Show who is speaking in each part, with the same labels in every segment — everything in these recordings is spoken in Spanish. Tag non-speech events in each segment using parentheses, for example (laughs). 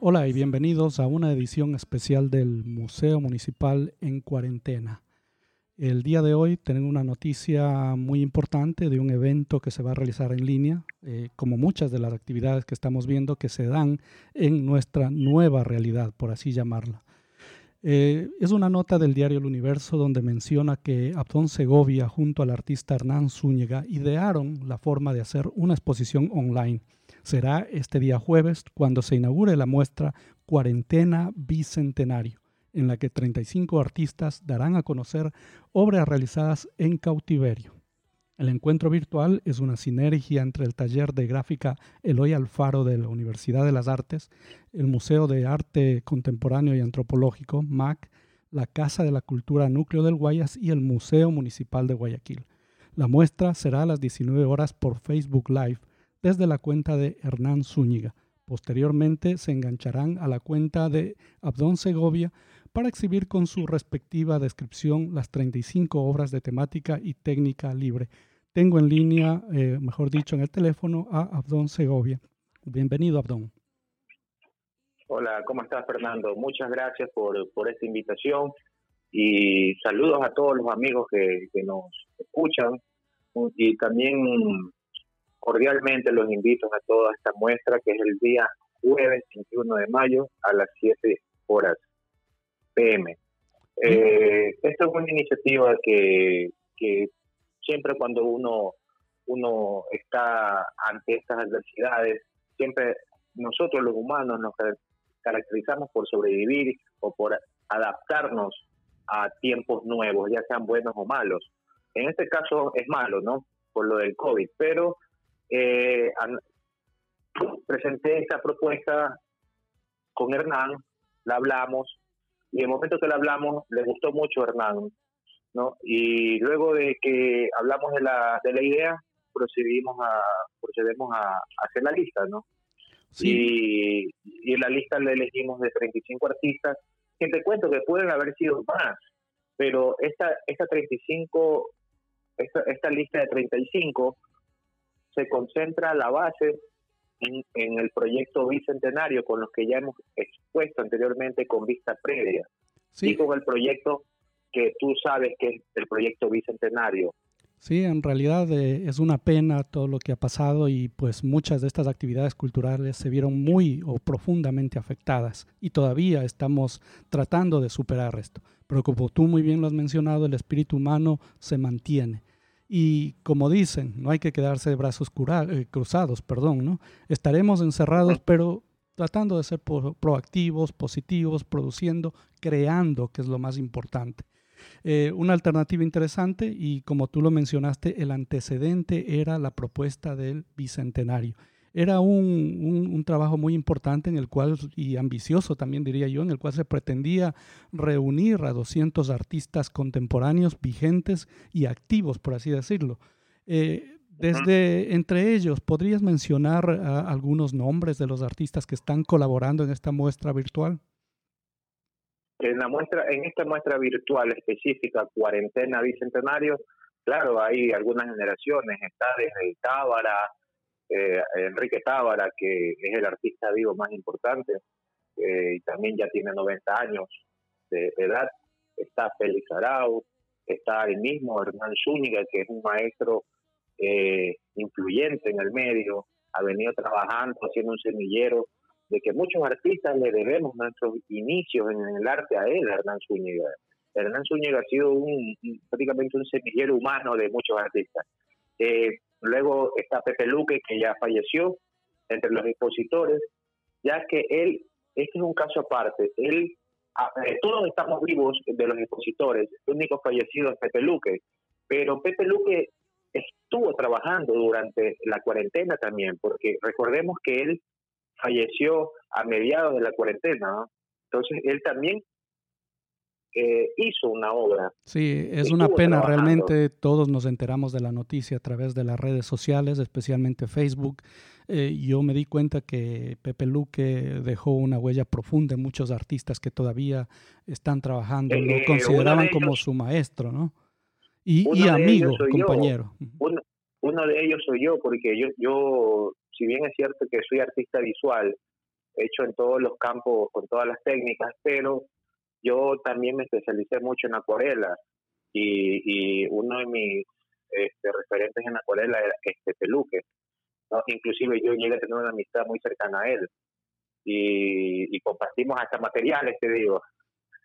Speaker 1: Hola y bienvenidos a una edición especial del Museo Municipal en Cuarentena. El día de hoy tenemos una noticia muy importante de un evento que se va a realizar en línea, eh, como muchas de las actividades que estamos viendo que se dan en nuestra nueva realidad, por así llamarla. Eh, es una nota del diario El Universo donde menciona que Abdón Segovia junto al artista Hernán Zúñiga idearon la forma de hacer una exposición online. Será este día jueves cuando se inaugure la muestra Cuarentena Bicentenario, en la que 35 artistas darán a conocer obras realizadas en cautiverio. El encuentro virtual es una sinergia entre el taller de gráfica Eloy Alfaro de la Universidad de las Artes, el Museo de Arte Contemporáneo y Antropológico, MAC, la Casa de la Cultura Núcleo del Guayas y el Museo Municipal de Guayaquil. La muestra será a las 19 horas por Facebook Live desde la cuenta de Hernán Zúñiga. Posteriormente se engancharán a la cuenta de Abdón Segovia para exhibir con su respectiva descripción las 35 obras de temática y técnica libre tengo en línea, eh, mejor dicho, en el teléfono a Abdón Segovia. Bienvenido, Abdón.
Speaker 2: Hola, ¿cómo estás, Fernando? Muchas gracias por, esta invitación y saludos a todos los amigos que, nos escuchan y también cordialmente los invito a toda esta muestra que es el día jueves 21 de mayo a las 7 horas pm. Eh, esta es una iniciativa que, que siempre cuando uno, uno está ante estas adversidades, siempre nosotros los humanos nos caracterizamos por sobrevivir o por adaptarnos a tiempos nuevos, ya sean buenos o malos. En este caso es malo, ¿no? Por lo del COVID, pero eh, presenté esta propuesta con Hernán, la hablamos, y en el momento que la hablamos, le gustó mucho a Hernán, ¿no? Y luego de que hablamos de la, de la idea, procedimos a, procedemos a, hacer la lista, ¿no? Y, y en la lista le elegimos de 35 artistas, que te cuento que pueden haber sido más, pero esta, esta 35, esta, esta lista de 35 se concentra a la base en, en, el proyecto bicentenario con los que ya hemos expuesto anteriormente con vista previa y con el proyecto que tú sabes que es el proyecto bicentenario.
Speaker 1: Sí, en realidad eh, es una pena todo lo que ha pasado y pues muchas de estas actividades culturales se vieron muy o profundamente afectadas y todavía estamos tratando de superar esto. Pero como tú muy bien lo has mencionado, el espíritu humano se mantiene. Y como dicen, no hay que quedarse de brazos eh, cruzados, perdón, ¿no? Estaremos encerrados, pero tratando de ser proactivos, positivos, produciendo, creando, que es lo más importante. Eh, una alternativa interesante y como tú lo mencionaste, el antecedente era la propuesta del Bicentenario. Era un, un, trabajo muy importante en el cual, y ambicioso también diría yo, en el cual se pretendía reunir a 200 artistas contemporáneos vigentes y activos, por así decirlo. Eh, desde entre ellos, ¿podrías mencionar algunos nombres de los artistas que están colaborando en esta muestra virtual?
Speaker 2: En la muestra, en esta muestra virtual específica, cuarentena bicentenario, claro, hay algunas generaciones, está desde Tábara, eh, Enrique Tábara, que es el artista vivo más importante, eh, y también ya tiene 90 años de edad, está Félix Arau, está el mismo Hernán Zúñiga, que es un maestro eh, influyente en el medio, ha venido trabajando, haciendo un semillero de que muchos artistas le debemos nuestros inicios en el arte a él, Hernán Zúñiga. Hernán Zúñiga ha sido un, prácticamente un semillero humano de muchos artistas. Eh, luego está Pepe Luque, que ya falleció entre los expositores, ya que él, este es un caso aparte, él, todos estamos vivos de los expositores, el único fallecido es Pepe Luque, pero Pepe Luque estuvo trabajando durante la cuarentena también, porque recordemos que él falleció a mediados de la cuarentena, entonces él también eh, hizo una obra.
Speaker 1: Sí, es una pena, realmente todos nos enteramos de la noticia a través de las redes sociales, especialmente Facebook. Eh, yo me di cuenta que Pepe Luque dejó una huella profunda en muchos artistas que todavía están trabajando, lo eh, consideraban como su maestro, ¿no? Y, amigo, compañero.
Speaker 2: uno de ellos soy yo, porque yo, yo, si bien es cierto que soy artista visual, hecho en todos los campos, con todas las técnicas, pero yo también me especialicé mucho en acuarela y, y uno de mis este, referentes en acuarela era este Peluque. ¿no? Inclusive yo llegué a tener una amistad muy cercana a él y, y compartimos hasta materiales, te digo.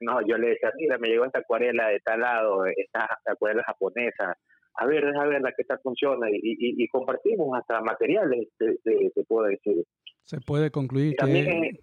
Speaker 2: No, yo le decía, mira, me llegó esta acuarela de tal lado, esta acuarela japonesa, a ver, déjame ver la que tal funciona y, y, compartimos hasta materiales, te, te, puedo decir.
Speaker 1: Se puede concluir que...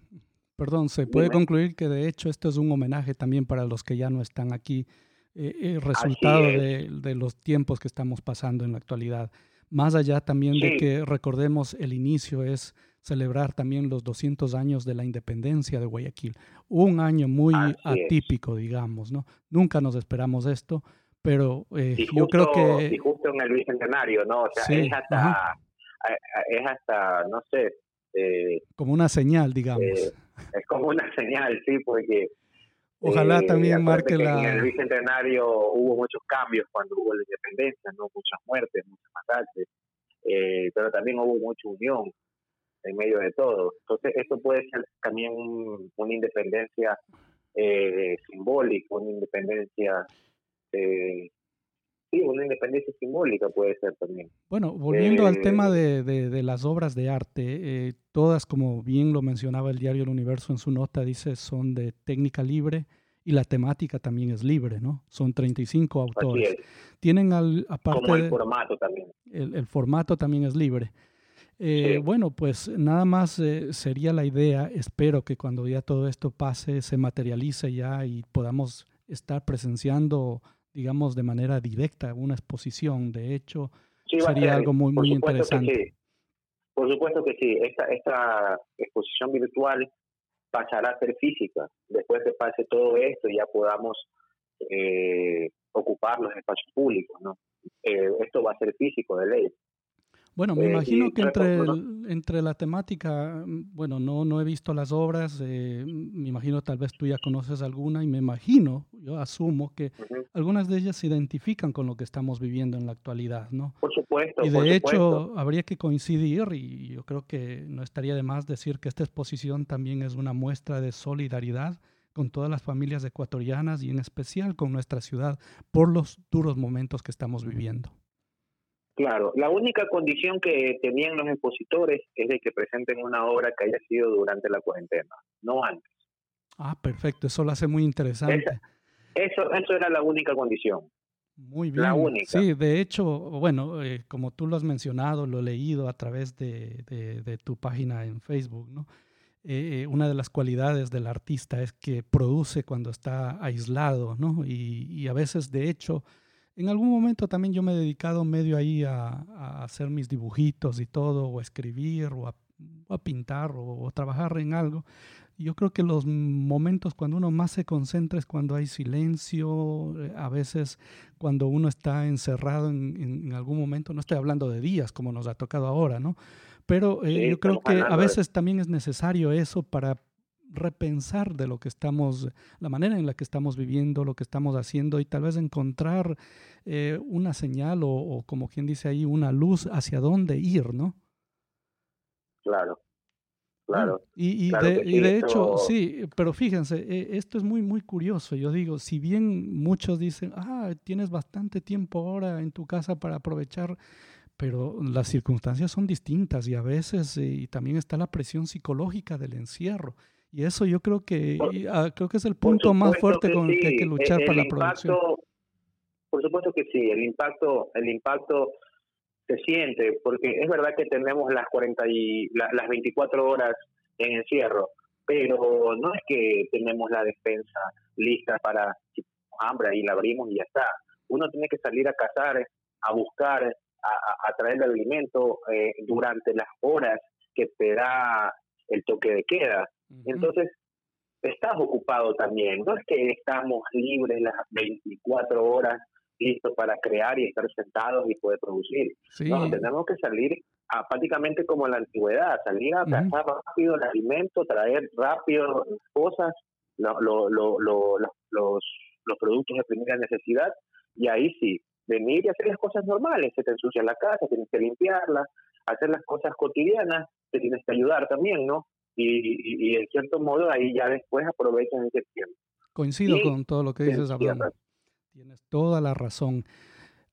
Speaker 1: Perdón, se puede concluir que de hecho esto es un homenaje también para los que ya no están aquí, eh, el resultado de, de, los tiempos que estamos pasando en la actualidad. Más allá también de que recordemos el inicio es celebrar también los 200 años de la independencia de Guayaquil. Un año muy atípico, digamos, ¿no? Nunca nos esperamos esto, pero eh, yo creo que...
Speaker 2: Y justo en el bicentenario, ¿no? O sea, es, hasta, es hasta, no sé... Eh,
Speaker 1: como una señal, digamos.
Speaker 2: Eh, es como una (laughs) señal, sí, porque...
Speaker 1: Ojalá también marque la...
Speaker 2: En el bicentenario hubo muchos cambios cuando hubo la independencia, ¿no? Muchas muertes, muchas masacres, pero también hubo mucha unión en medio de todo. Entonces, esto puede ser también una independencia eh, simbólica, una independencia, eh, sí, una independencia simbólica puede ser también.
Speaker 1: Bueno, volviendo al tema eh, de, de, las obras de arte, eh, todas, como bien lo mencionaba el diario El Universo en su nota, dice, son de técnica libre y la temática también es libre, ¿no? Son 35 autores. Tienen al, aparte...
Speaker 2: Como el formato también.
Speaker 1: El, el formato también es libre. Eh, bueno, pues nada más eh, sería la idea, espero que cuando ya todo esto pase, se materialice ya y podamos estar presenciando, digamos, de manera directa una exposición. De hecho, sería algo muy, muy interesante.
Speaker 2: Por supuesto que sí, esta, esta exposición virtual pasará a ser física. Después que pase todo esto, ya podamos eh, ocupar los espacios públicos, ¿no? esto va a ser físico de ley.
Speaker 1: Bueno, me eh, imagino que entre, entre la temática, mm, bueno, no, no he visto las obras, eh, me imagino tal vez tú ya conoces alguna y me imagino, yo asumo que algunas de ellas se identifican con lo que estamos viviendo en la actualidad, ¿no?
Speaker 2: Por supuesto.
Speaker 1: Y de hecho habría que coincidir y yo creo que no estaría de más decir que esta exposición también es una muestra de solidaridad con todas las familias ecuatorianas y en especial con nuestra ciudad por los duros momentos que estamos viviendo.
Speaker 2: Claro, la única condición que tenían los expositores es de que presenten una obra que haya sido durante la cuarentena, no antes.
Speaker 1: Ah, perfecto, eso lo hace muy interesante.
Speaker 2: eso, eso era la única condición.
Speaker 1: Muy bien. La única. Sí, de hecho, bueno, eh, como tú lo has mencionado, lo he leído a través de, de, tu página en Facebook, ¿no? Eh, eh, una de las cualidades del artista es que produce cuando está aislado, ¿no? Y, y a veces, de hecho, en algún momento también yo me he dedicado medio ahí a, hacer mis dibujitos y todo, o a escribir, o a, pintar, o, trabajar en algo. Yo creo que los momentos cuando uno más se concentra es cuando hay silencio, eh, a veces cuando uno está encerrado en, algún momento, no estoy hablando de días como nos ha tocado ahora, ¿no? Pero eh, yo creo que a veces también es necesario eso para repensar de lo que estamos, la manera en la que estamos viviendo, lo que estamos haciendo y tal vez encontrar eh, una señal o, como quien dice ahí, una luz hacia dónde ir, ¿no?
Speaker 2: Claro. Claro.
Speaker 1: Y, de, y de hecho, sí, pero fíjense, eh, esto es muy, muy curioso. Yo digo, si bien muchos dicen, ah, tienes bastante tiempo ahora en tu casa para aprovechar, pero las circunstancias son distintas y a veces eh, y también está la presión psicológica del encierro. Y eso yo creo que ah, creo que es el punto más fuerte con el que hay que luchar para la producción.
Speaker 2: Por supuesto que sí, el impacto el impacto se siente porque es verdad que tenemos las 40 y las 24 horas en encierro, pero no es que tenemos la despensa lista para si hambre y la abrimos y ya está. Uno tiene que salir a cazar, a buscar, a, a traer el alimento eh, durante las horas que te da el toque de queda. Entonces, estás ocupado también. No es que estamos libres las 24 horas listos para crear y estar sentados y poder producir. No, tenemos que salir a, prácticamente como en la antigüedad, salir a cazar rápido el alimento, traer rápido las cosas, lo, lo, lo, los, los productos de primera necesidad y ahí sí, venir y hacer las cosas normales. Se te ensucia la casa, tienes que limpiarla, hacer las cosas cotidianas, te tienes que ayudar también, ¿no? Y, en cierto modo ahí ya después aprovechas ese tiempo.
Speaker 1: Coincido con todo lo que dices, Abraham. Tienes toda la razón.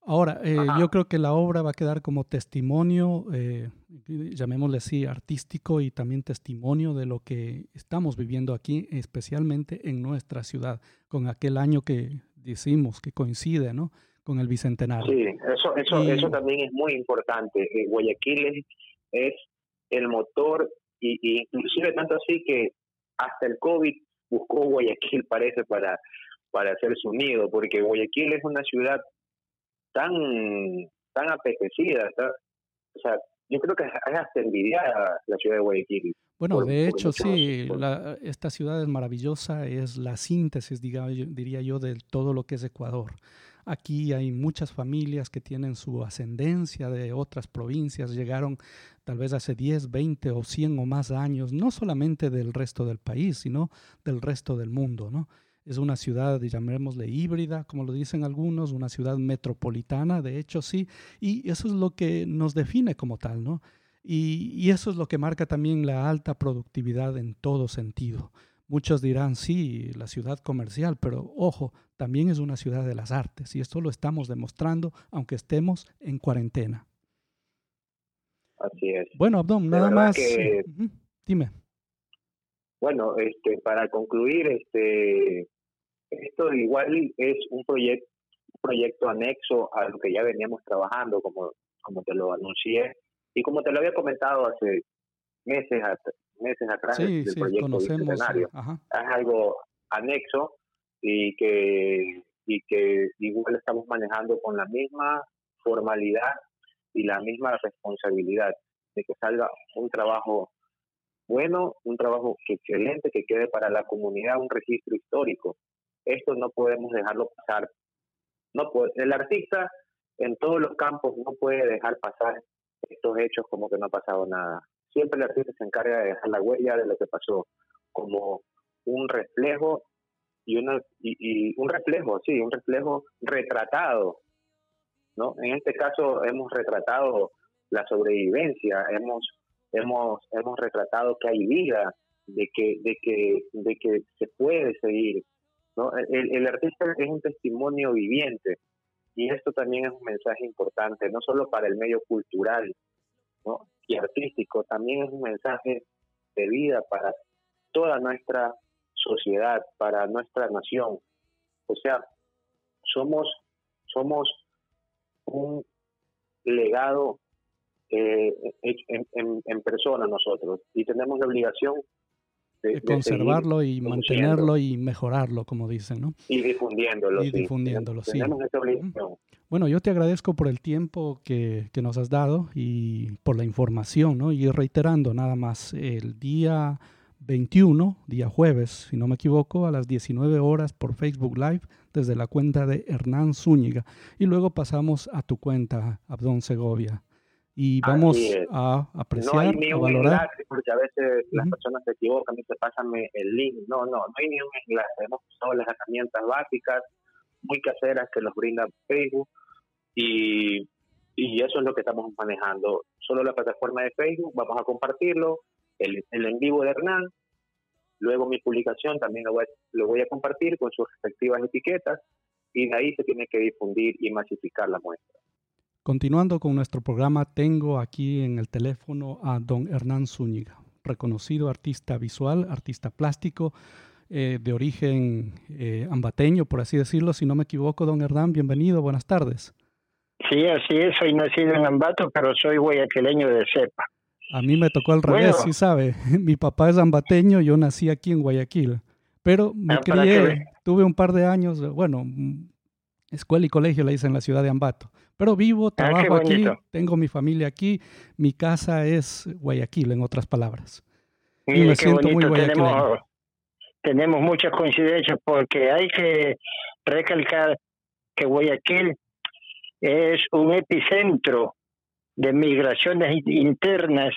Speaker 1: Ahora, eh, yo creo que la obra va a quedar como testimonio, eh, llamémosle así, artístico y también testimonio de lo que estamos viviendo aquí, especialmente en nuestra ciudad, con aquel año que decimos que coincide, ¿no? Con el bicentenario.
Speaker 2: Sí, eso, eso, eso también es muy importante. Eh, Guayaquil es, el motor y, y, inclusive tanto así que hasta el COVID buscó Guayaquil, parece, para, para hacer su nido, porque Guayaquil es una ciudad tan, tan apetecida, o sea, yo creo que es hasta envidiada la ciudad de Guayaquil.
Speaker 1: Bueno, de hecho, sí, esta ciudad es maravillosa, es la síntesis, diría yo, de todo lo que es Ecuador. Aquí hay muchas familias que tienen su ascendencia de otras provincias, llegaron tal vez hace 10, 20 o 100 o más años, no solamente del resto del país, sino del resto del mundo, ¿no? Es una ciudad, llamémosle híbrida, como lo dicen algunos, una ciudad metropolitana, de hecho sí, y eso es lo que nos define como tal, ¿no? Y, y eso es lo que marca también la alta productividad en todo sentido. Muchos dirán, sí, la ciudad comercial, pero ojo, también es una ciudad de las artes y esto lo estamos demostrando aunque estemos en cuarentena.
Speaker 2: Así es.
Speaker 1: Bueno, Abdón, nada más. Dime.
Speaker 2: Bueno, este, para concluir, este, esto igual es un proyecto, proyecto anexo a lo que ya veníamos trabajando, como, como te lo anuncié y como te lo había comentado hace meses, meses atrás
Speaker 1: del proyecto conocemos,
Speaker 2: Es algo anexo y que, y que igual estamos manejando con la misma formalidad y la misma responsabilidad de que salga un trabajo bueno, un trabajo excelente que quede para la comunidad un registro histórico. Esto no podemos dejarlo pasar. No el artista en todos los campos no puede dejar pasar estos hechos como que no ha pasado nada. Siempre el artista se encarga de dejar la huella de lo que pasó, como un reflejo y, una, y, un reflejo, sí, un reflejo retratado. ¿no? En este caso hemos retratado la sobrevivencia, hemos hemos hemos retratado que hay vida, de que de que de que se puede seguir, ¿no? El, el artista es un testimonio viviente y esto también es un mensaje importante, no solo para el medio cultural ¿no? Y artístico, también es un mensaje de vida para toda nuestra sociedad, para nuestra nación. O sea, somos, somos un legado eh, en, en, persona nosotros y tenemos la obligación
Speaker 1: de, conservarlo y mantenerlo y mejorarlo, como dicen, ¿no?
Speaker 2: Y difundiéndolo.
Speaker 1: Y difundiéndolo, sí. Bueno, yo te agradezco por el tiempo que, que, nos has dado y por la información, ¿no? Y reiterando nada más, el día 21, día jueves, si no me equivoco, a las 19 horas por Facebook Live desde la cuenta de Hernán Zúñiga. Y luego pasamos a tu cuenta, Abdón Segovia. Y vamos a apreciar, no hay ni un Enlace,
Speaker 2: porque a veces las personas se equivocan y se pasan el link. No, no, no hay ni un enlace. Hemos usado las herramientas básicas, muy caseras que nos brinda Facebook y, y eso es lo que estamos manejando. Solo la plataforma de Facebook, vamos a compartirlo, el, el en vivo de Hernán, luego mi publicación también lo voy, lo voy a compartir con sus respectivas etiquetas y de ahí se tiene que difundir y masificar la muestra.
Speaker 1: Continuando con nuestro programa, tengo aquí en el teléfono a don Hernán Zúñiga, reconocido artista visual, artista plástico, eh, de origen eh, ambateño, por así decirlo. Si no me equivoco, don Hernán, bienvenido, buenas tardes.
Speaker 3: Sí, así es, soy nacido en Ambato, pero soy guayaquileño de cepa.
Speaker 1: A mí me tocó al revés, sí sabe. (laughs) Mi papá es ambateño, yo nací aquí en Guayaquil. Pero me ah, crié, tuve un par de años, bueno, escuela y colegio le hice en la ciudad de Ambato. Pero vivo, ah, trabajo aquí, tengo mi familia aquí, mi casa es Guayaquil, en otras palabras.
Speaker 3: y me siento muy tenemos, tenemos muchas coincidencias porque hay que recalcar que Guayaquil es un epicentro de migraciones internas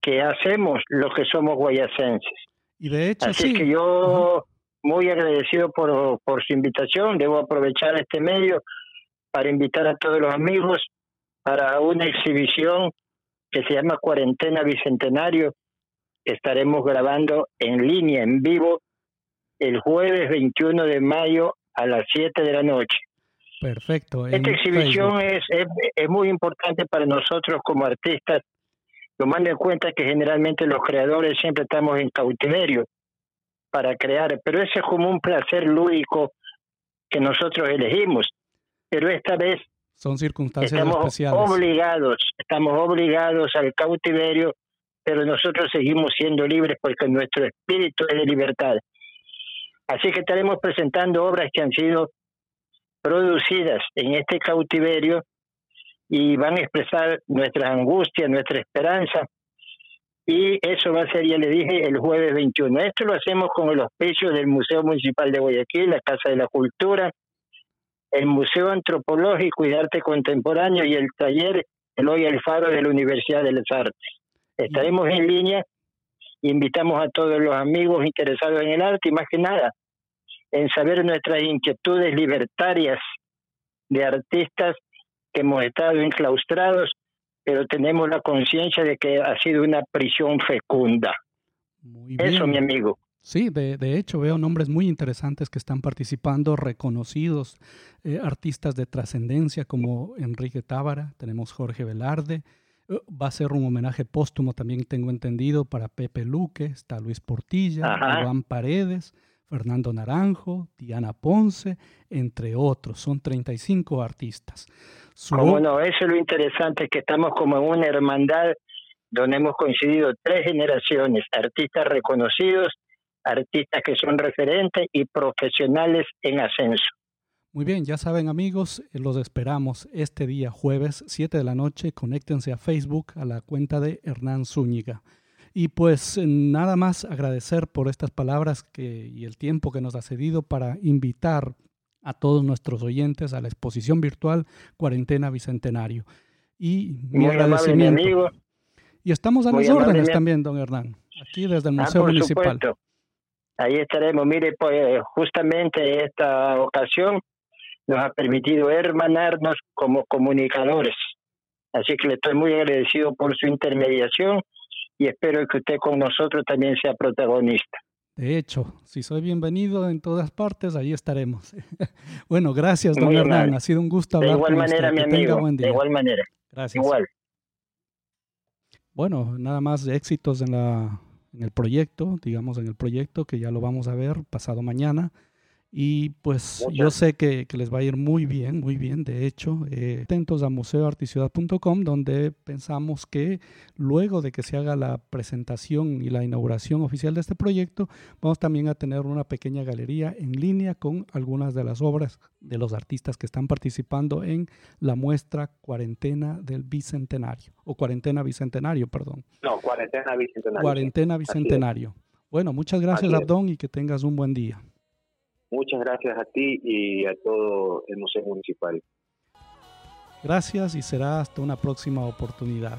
Speaker 3: que hacemos los que somos guayacenses.
Speaker 1: Y de hecho,
Speaker 3: Así que yo muy agradecido por, por su invitación, debo aprovechar este medio para invitar a todos los amigos para una exhibición que se llama Cuarentena Bicentenario. Estaremos grabando en línea, en vivo, el jueves 21 de mayo a las 7 de la noche.
Speaker 1: Perfecto.
Speaker 3: Esta exhibición es, es, muy importante para nosotros como artistas, tomando en cuenta que generalmente los creadores siempre estamos en cautiverio para crear, pero ese es como un placer lúdico que nosotros elegimos. Pero esta vez
Speaker 1: son circunstancias
Speaker 3: estamos
Speaker 1: especiales.
Speaker 3: obligados, estamos obligados al cautiverio, pero nosotros seguimos siendo libres porque nuestro espíritu es de libertad. Así que estaremos presentando obras que han sido producidas en este cautiverio y van a expresar nuestra angustia, nuestra esperanza. Y eso va a ser, ya le dije, el jueves 21. Esto lo hacemos con el auspicio del Museo Municipal de Guayaquil, la Casa de la Cultura, el Museo Antropológico y de Arte Contemporáneo y el taller Eloy Alfaro de la Universidad de las Artes. Estaremos en línea, invitamos a todos los amigos interesados en el arte y más que nada en saber nuestras inquietudes libertarias de artistas que hemos estado enclaustrados, pero tenemos la conciencia de que ha sido una prisión fecunda. Eso, mi amigo.
Speaker 1: Sí, de, de, hecho veo nombres muy interesantes que están participando, reconocidos eh, artistas de trascendencia como Enrique Tábara, tenemos Jorge Velarde, eh, va a ser un homenaje póstumo también tengo entendido para Pepe Luque, está Luis Portilla, Iván Paredes, Fernando Naranjo, Diana Ponce, entre otros, son 35 artistas.
Speaker 3: Como no, eso es lo interesante, que estamos como en una hermandad donde hemos coincidido tres generaciones, artistas reconocidos, artistas que son referentes y profesionales en ascenso.
Speaker 1: Muy bien, ya saben amigos, eh, los esperamos este día jueves 7 de la noche. Conéctense a Facebook a la cuenta de Hernán Zúñiga. Y pues eh, nada más agradecer por estas palabras que, y el tiempo que nos ha cedido para invitar a todos nuestros oyentes a la exposición virtual Cuarentena Bicentenario. Y mi agradecimiento. amigo. Y estamos a las órdenes también, don Hernán, aquí desde el ah, Museo Municipal.
Speaker 3: Ahí estaremos. Mire, pues justamente esta ocasión nos ha permitido hermanarnos como comunicadores. Así que le estoy muy agradecido por su intermediación y espero que usted con nosotros también sea protagonista.
Speaker 1: De hecho, si soy bienvenido en todas partes, ahí estaremos. (laughs) bueno, gracias, don Hernán. Ha sido un gusto hablar
Speaker 3: De igual manera, mi amigo. De igual manera.
Speaker 1: Gracias.
Speaker 3: Igual.
Speaker 1: Bueno, nada más éxitos en la en el proyecto, digamos en el proyecto que ya lo vamos a ver pasado mañana. Y pues yo sé que, que, les va a ir muy bien, muy bien. De hecho, eh, atentos a museoarticiudad.com, donde pensamos que luego de que se haga la presentación y la inauguración oficial de este proyecto, vamos también a tener una pequeña galería en línea con algunas de las obras de los artistas que están participando en la muestra Cuarentena del Bicentenario, o Cuarentena Bicentenario, perdón.
Speaker 2: No, Cuarentena Bicentenario.
Speaker 1: Cuarentena Bicentenario. Bueno, muchas gracias, Abdón, y que tengas un buen día.
Speaker 2: Muchas gracias a ti y a todo el Museo Municipal.
Speaker 1: Gracias y será hasta una próxima oportunidad.